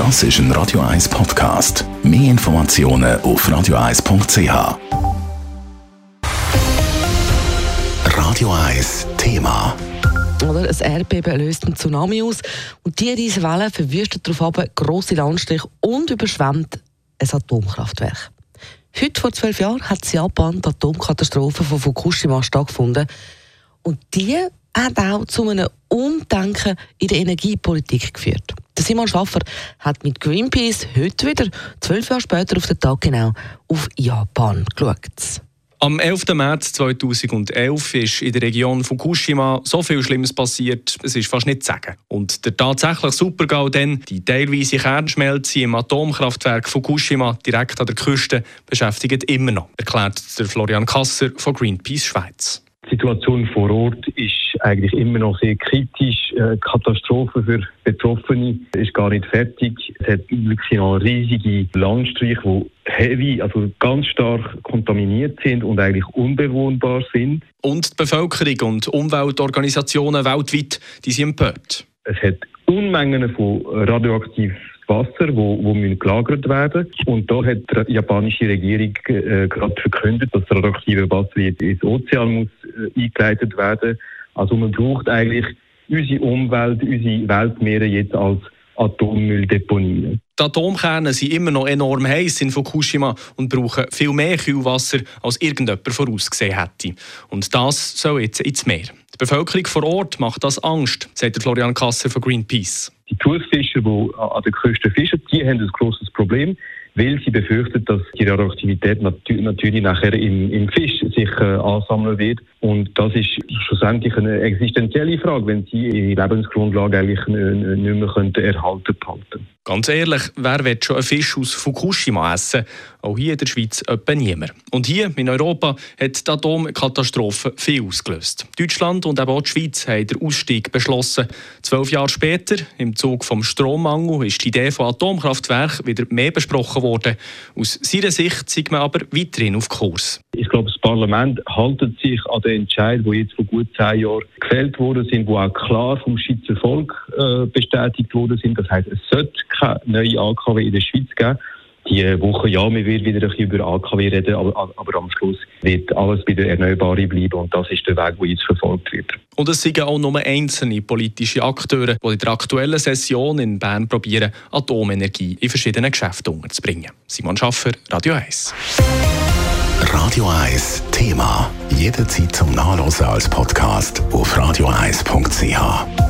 Das ist ein Radio 1 Podcast. Mehr Informationen auf radio1.ch. Radio 1 Thema. Oder? Ein Erdbeben löst einen Tsunami aus und die Riesenwelle verwüstet darauf grosse Landstriche und überschwemmt ein Atomkraftwerk. Heute vor zwölf Jahren hat in Japan die Atomkatastrophe von Fukushima stattgefunden. Und die hat auch zu einem Umdenken in der Energiepolitik geführt. Der Simon Schaffer hat mit Greenpeace heute wieder, zwölf Jahre später auf den Tag genau, auf Japan geschaut. Am 11. März 2011 ist in der Region Fukushima so viel Schlimmes passiert, es ist fast nicht zu sagen. Und der tatsächliche Supergau dann, die teilweise Kernschmelze im Atomkraftwerk Fukushima direkt an der Küste, beschäftigt immer noch, erklärt der Florian Kasser von Greenpeace Schweiz. Die Situation vor Ort ist eigentlich immer noch sehr kritisch. Äh, Katastrophe für Betroffene ist gar nicht fertig. Es hat wirklich noch riesige Landstriche, die heavy, also ganz stark kontaminiert sind und eigentlich unbewohnbar sind. Und die Bevölkerung und Umweltorganisationen weltweit, die sind empört. Es hat Unmengen von radioaktiv Wasser, wo, wo gelagert werden Und da hat die japanische Regierung äh, gerade verkündet, dass das radioaktive Wasser jetzt ins Ozean muss äh, eingeleitet werden. Also man braucht eigentlich unsere Umwelt, unsere Weltmeere jetzt als Atommülldeponien. Die Atomkerne sind immer noch enorm heiß in Fukushima und brauchen viel mehr Kühlwasser, als irgendjemand vorausgesehen hätte. Und das soll jetzt ins Meer. Die Bevölkerung vor Ort macht das Angst, sagt Florian Kasser von Greenpeace. Die Thunfischer, die an der Küste fischen, die haben ein grosses Problem, weil sie befürchten, dass die Radioaktivität natürlich nachher im, im Fisch sich äh, ansammeln wird. Und das ist schlussendlich eine existenzielle Frage, wenn sie ihre Lebensgrundlage eigentlich nicht mehr erhalten behalten. Ganz ehrlich, wer will schon einen Fisch aus Fukushima essen? Auch hier in der Schweiz etwa niemand. Und hier in Europa hat die Atomkatastrophe viel ausgelöst. Deutschland und eben auch die Schweiz haben den Ausstieg beschlossen. Zwölf Jahre später, im Zug vom Strommangel, ist die Idee von Atomkraftwerken wieder mehr besprochen worden. Aus seiner Sicht sieht man aber weiterhin auf Kurs. Ich glaube, das Parlament haltet sich an den Entscheid, die jetzt vor gut zehn Jahren gefällt worden sind, die auch klar vom Schweizer Volk äh, bestätigt worden sind. Das heißt, es sollte keine neue AKW in der Schweiz geben. Die Woche, ja, wir werden wieder ein bisschen über AKW reden, aber, aber am Schluss wird alles bei der Erneuerbaren bleiben und das ist der Weg, der jetzt verfolgt wird. Und es sind auch nur einzelne politische Akteure, die in der aktuellen Session in Bern probieren, Atomenergie in verschiedenen Geschäften unterzubringen. Simon Schaffer, Radio 1. Radio 1 Thema. Jederzeit zum Nachlesen als Podcast auf radio1.ch.